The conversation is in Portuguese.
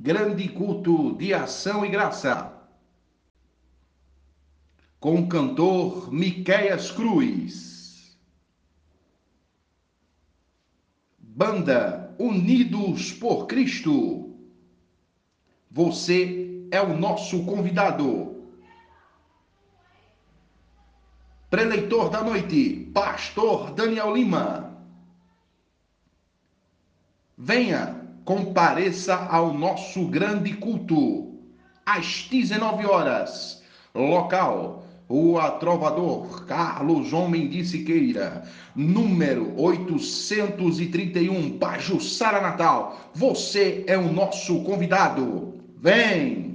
grande culto de ação e graça. Com o cantor Miqueias Cruz. Banda Unidos por Cristo. Você é o nosso convidado. Preleitor da noite, Pastor Daniel Lima. Venha, compareça ao nosso grande culto, às 19 horas. Local, Rua Trovador Carlos Homem de Siqueira, número 831, Pajussara Natal. Você é o nosso convidado. Vem!